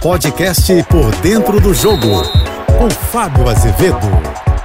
Podcast Por Dentro do Jogo, com Fábio Azevedo.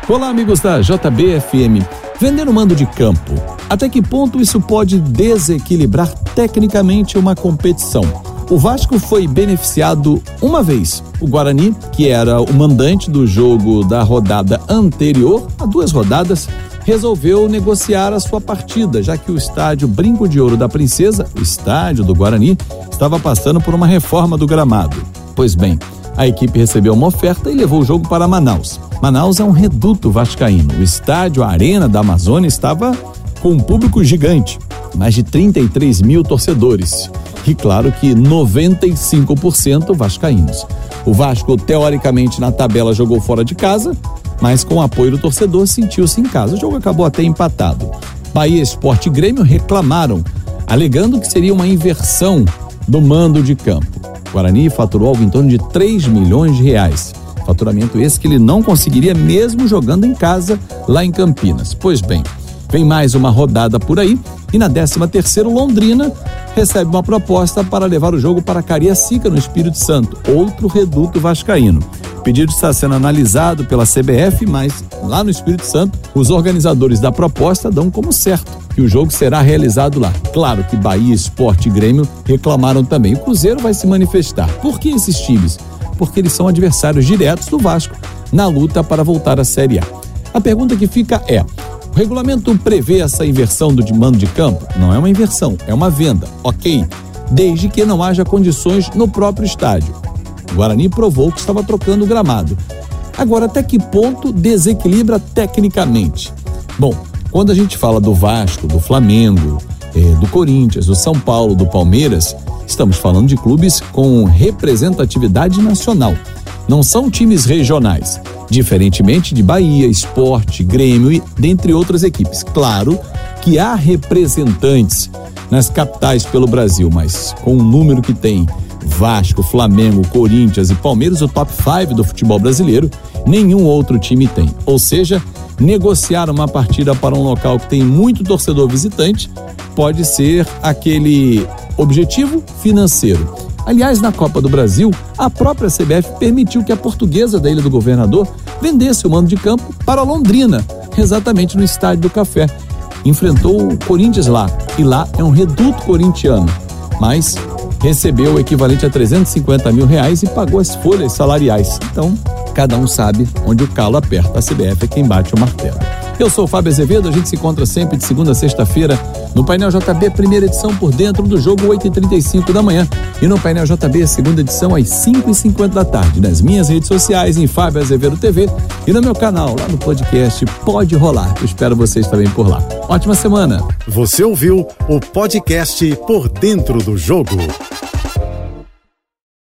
Olá, amigos da JBFM. Vender o mando de campo. Até que ponto isso pode desequilibrar tecnicamente uma competição? O Vasco foi beneficiado uma vez. O Guarani, que era o mandante do jogo da rodada anterior, a duas rodadas, resolveu negociar a sua partida, já que o estádio Brinco de Ouro da Princesa, o estádio do Guarani, estava passando por uma reforma do gramado. Pois bem, a equipe recebeu uma oferta e levou o jogo para Manaus. Manaus é um reduto vascaíno. O estádio a Arena da Amazônia estava com um público gigante, mais de 33 mil torcedores. E claro que 95% vascaínos. O Vasco, teoricamente, na tabela jogou fora de casa, mas com o apoio do torcedor sentiu-se em casa. O jogo acabou até empatado. Bahia Esporte e Grêmio reclamaram, alegando que seria uma inversão do mando de campo. Guarani faturou algo em torno de 3 milhões de reais. Faturamento esse que ele não conseguiria mesmo jogando em casa lá em Campinas. Pois bem, vem mais uma rodada por aí e na 13 terceira Londrina recebe uma proposta para levar o jogo para Cariacica no Espírito Santo, outro reduto vascaíno. O pedido está sendo analisado pela CBF, mas lá no Espírito Santo, os organizadores da proposta dão como certo que o jogo será realizado lá. Claro que Bahia, Esporte e Grêmio reclamaram também. O Cruzeiro vai se manifestar. Por que esses times? Porque eles são adversários diretos do Vasco na luta para voltar à Série A. A pergunta que fica é: o regulamento prevê essa inversão do mando de campo? Não é uma inversão, é uma venda, ok? Desde que não haja condições no próprio estádio. O Guarani provou que estava trocando o gramado. Agora, até que ponto desequilibra tecnicamente? Bom, quando a gente fala do Vasco, do Flamengo, eh, do Corinthians, do São Paulo, do Palmeiras, estamos falando de clubes com representatividade nacional. Não são times regionais diferentemente de Bahia, Esporte, Grêmio e dentre outras equipes. Claro que há representantes nas capitais pelo Brasil, mas com o número que tem Vasco, Flamengo, Corinthians e Palmeiras, o top 5 do futebol brasileiro, nenhum outro time tem. Ou seja, negociar uma partida para um local que tem muito torcedor visitante pode ser aquele objetivo financeiro Aliás, na Copa do Brasil, a própria CBF permitiu que a portuguesa da Ilha do Governador vendesse o mando de campo para Londrina, exatamente no Estádio do Café. Enfrentou o Corinthians lá, e lá é um reduto corintiano, mas recebeu o equivalente a 350 mil reais e pagou as folhas salariais. Então, cada um sabe onde o calo aperta. A CBF é quem bate o martelo. Eu sou o Fábio Azevedo, a gente se encontra sempre de segunda a sexta-feira no painel JB, primeira edição por dentro do jogo 8h35 da manhã. E no painel JB, segunda edição às 5h50 da tarde. Nas minhas redes sociais, em Fábio Azevedo TV e no meu canal, lá no podcast Pode Rolar. Eu espero vocês também por lá. Ótima semana. Você ouviu o podcast Por Dentro do Jogo.